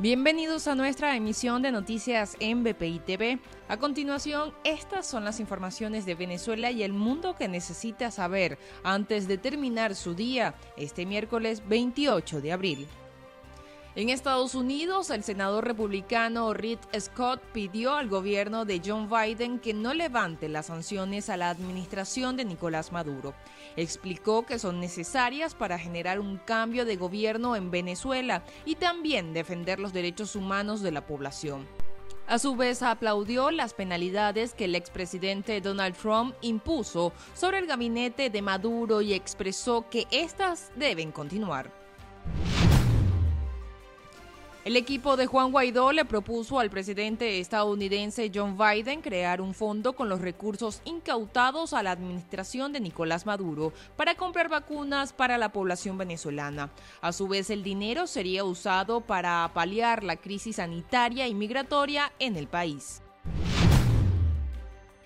Bienvenidos a nuestra emisión de noticias en BPI TV. A continuación, estas son las informaciones de Venezuela y el mundo que necesita saber antes de terminar su día este miércoles 28 de abril. En Estados Unidos, el senador republicano Reed Scott pidió al gobierno de John Biden que no levante las sanciones a la administración de Nicolás Maduro. Explicó que son necesarias para generar un cambio de gobierno en Venezuela y también defender los derechos humanos de la población. A su vez, aplaudió las penalidades que el expresidente Donald Trump impuso sobre el gabinete de Maduro y expresó que éstas deben continuar. El equipo de Juan Guaidó le propuso al presidente estadounidense John Biden crear un fondo con los recursos incautados a la administración de Nicolás Maduro para comprar vacunas para la población venezolana. A su vez, el dinero sería usado para paliar la crisis sanitaria y migratoria en el país.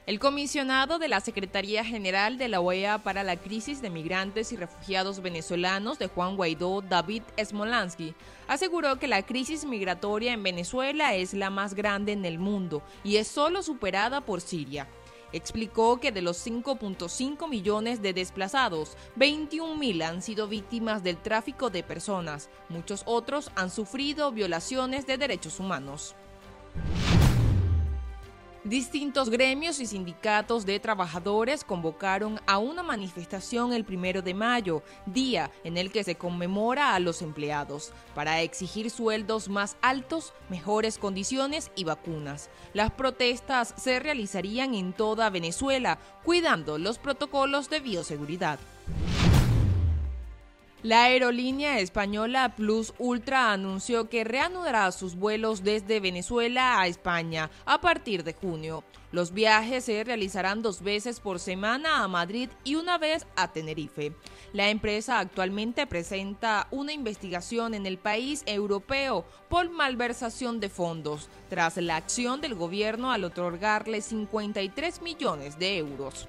El comisionado de la Secretaría General de la OEA para la Crisis de Migrantes y Refugiados Venezolanos de Juan Guaidó, David Smolansky, aseguró que la crisis migratoria en Venezuela es la más grande en el mundo y es solo superada por Siria. Explicó que de los 5.5 millones de desplazados, 21.000 han sido víctimas del tráfico de personas. Muchos otros han sufrido violaciones de derechos humanos. Distintos gremios y sindicatos de trabajadores convocaron a una manifestación el primero de mayo, día en el que se conmemora a los empleados, para exigir sueldos más altos, mejores condiciones y vacunas. Las protestas se realizarían en toda Venezuela, cuidando los protocolos de bioseguridad. La aerolínea española Plus Ultra anunció que reanudará sus vuelos desde Venezuela a España a partir de junio. Los viajes se realizarán dos veces por semana a Madrid y una vez a Tenerife. La empresa actualmente presenta una investigación en el país europeo por malversación de fondos, tras la acción del gobierno al otorgarle 53 millones de euros.